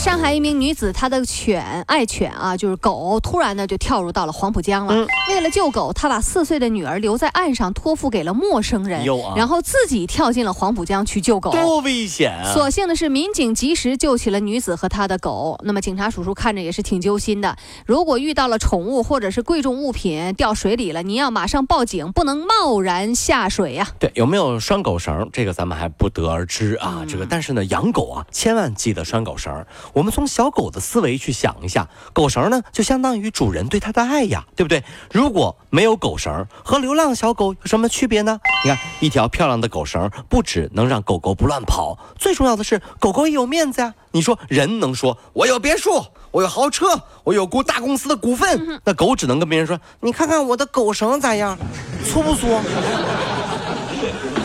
上海一名女子，她的犬爱犬啊，就是狗，突然呢就跳入到了黄浦江了。为了救狗，她把四岁的女儿留在岸上，托付给了陌生人，然后自己跳进了黄浦江去救狗。多危险啊！所幸的是，民警及时救起了女子和她的狗。那么警察叔叔看着也是挺揪心的。如果遇到了宠物或者是贵重物品掉水里了，您要马上报警，不能贸然下水呀。对，有没有拴狗绳？这个咱们还不得而知啊。这个，但是呢，养狗啊，千万记得拴狗绳。我们从小狗的思维去想一下，狗绳呢就相当于主人对它的爱呀，对不对？如果没有狗绳，和流浪小狗有什么区别呢？你看，一条漂亮的狗绳，不只能让狗狗不乱跑，最重要的是狗狗也有面子呀。你说人能说我有别墅，我有豪车，我有股大公司的股份，那狗只能跟别人说，你看看我的狗绳咋样，粗不粗？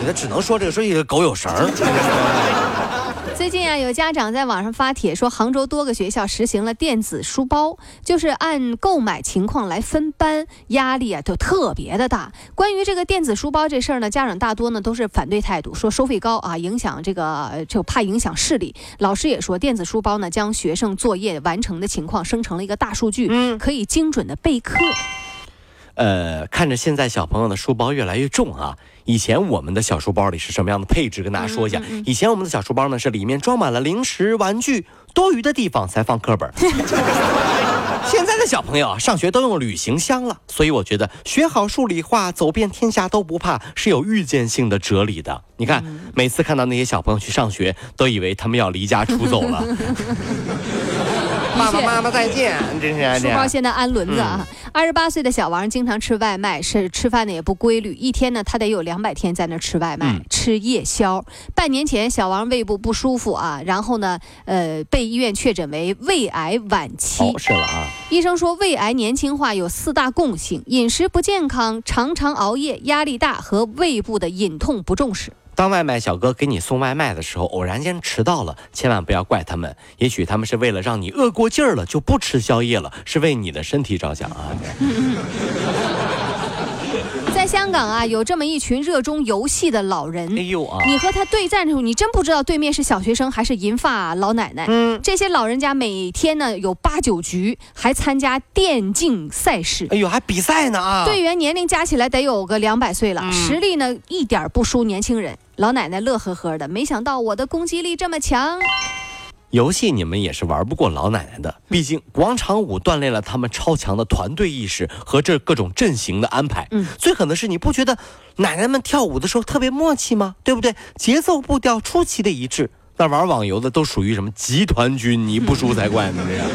你只能说这个，说一个狗有绳。最近啊，有家长在网上发帖说，杭州多个学校实行了电子书包，就是按购买情况来分班，压力啊都特别的大。关于这个电子书包这事儿呢，家长大多呢都是反对态度，说收费高啊，影响这个就怕影响视力。老师也说，电子书包呢将学生作业完成的情况生成了一个大数据，嗯，可以精准的备课。呃，看着现在小朋友的书包越来越重啊。以前我们的小书包里是什么样的配置？跟大家说一下。以前我们的小书包呢是里面装满了零食、玩具，多余的地方才放课本。现在的小朋友啊，上学都用旅行箱了，所以我觉得学好数理化，走遍天下都不怕是有预见性的哲理的。你看，每次看到那些小朋友去上学，都以为他们要离家出走了。爸爸妈妈再见，真是书包现在安轮子啊！二十八岁的小王经常吃外卖，是吃饭呢也不规律，一天呢他得有两百天在那吃外卖，吃夜宵。半年前小王胃部不舒服啊，然后呢呃被医院确诊为胃癌晚期。是了啊，医生说胃癌年轻化有四大共性：饮食不健康、常常熬夜、压力大和胃部的隐痛不重视。当外卖小哥给你送外卖的时候，偶然间迟到了，千万不要怪他们。也许他们是为了让你饿过劲儿了，就不吃宵夜了，是为你的身体着想啊。在香港啊，有这么一群热衷游戏的老人。哎呦啊！你和他对战的时候，你真不知道对面是小学生还是银发老奶奶。嗯，这些老人家每天呢有八九局，还参加电竞赛事。哎呦，还比赛呢啊！队员年龄加起来得有个两百岁了，实力呢一点不输年轻人。老奶奶乐呵呵的，没想到我的攻击力这么强。游戏你们也是玩不过老奶奶的，毕竟广场舞锻炼了他们超强的团队意识和这各种阵型的安排。嗯，最狠的是，你不觉得奶奶们跳舞的时候特别默契吗？对不对？节奏步调出奇的一致。那玩网游的都属于什么集团军？你不输才怪呢！这样。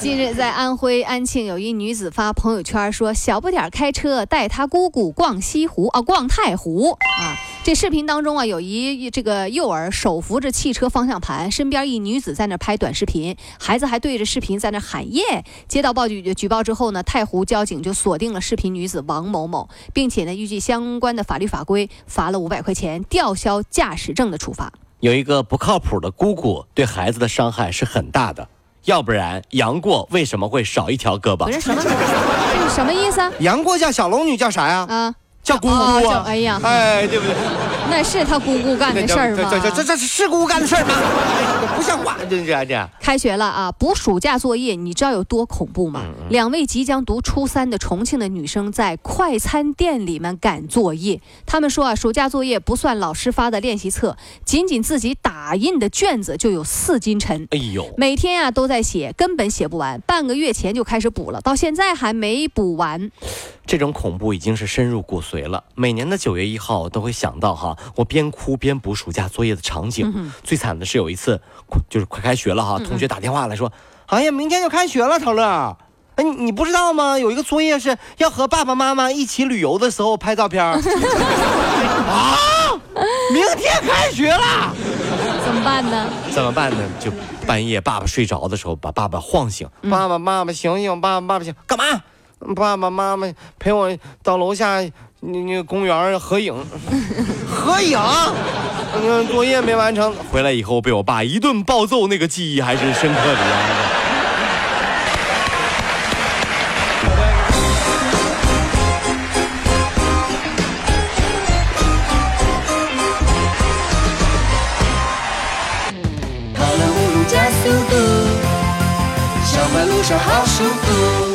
近日，在安徽安庆，有一女子发朋友圈说：“小不点儿开车带她姑姑逛西湖啊，逛太湖啊。”这视频当中啊，有一这个幼儿手扶着汽车方向盘，身边一女子在那拍短视频，孩子还对着视频在那喊耶。接到报举举报之后呢，太湖交警就锁定了视频女子王某某，并且呢，依据相关的法律法规，罚了五百块钱，吊销驾驶证的处罚。有一个不靠谱的姑姑，对孩子的伤害是很大的。要不然杨过为什么会少一条胳膊？不是什么，这 是什么意思？杨过叫小龙女叫啥呀？啊。叫姑姑啊！哎呀，哎，对不对？那是他姑姑干的事儿吗？这这这这是姑姑干的事儿吗？不像话，这这这。开学了啊，补暑假作业，你知道有多恐怖吗？两位即将读初三的重庆的女生在快餐店里面赶作业。他们说啊，暑假作业不算老师发的练习册，仅仅自己打印的卷子就有四斤沉。哎呦，每天啊都在写，根本写不完。半个月前就开始补了，到现在还没补完。这种恐怖已经是深入骨髓了。每年的九月一号我都会想到哈，我边哭边补暑假作业的场景。最惨的是有一次，就是快开学了哈，同学打电话来说：“哎呀，明天就开学了，陶乐，哎，你你不知道吗？有一个作业是要和爸爸妈妈一起旅游的时候拍照片。”啊！明天开学了，怎么办呢？怎么办呢？就半夜爸爸睡着的时候把爸爸晃醒。爸爸妈妈醒醒，爸爸爸爸醒，干嘛？爸爸妈妈陪我到楼下那那公园合影，合影。嗯，作业没完成，回来以后被我爸一顿暴揍，那个记忆还是深刻的呀。跑了五路加速度，好舒服。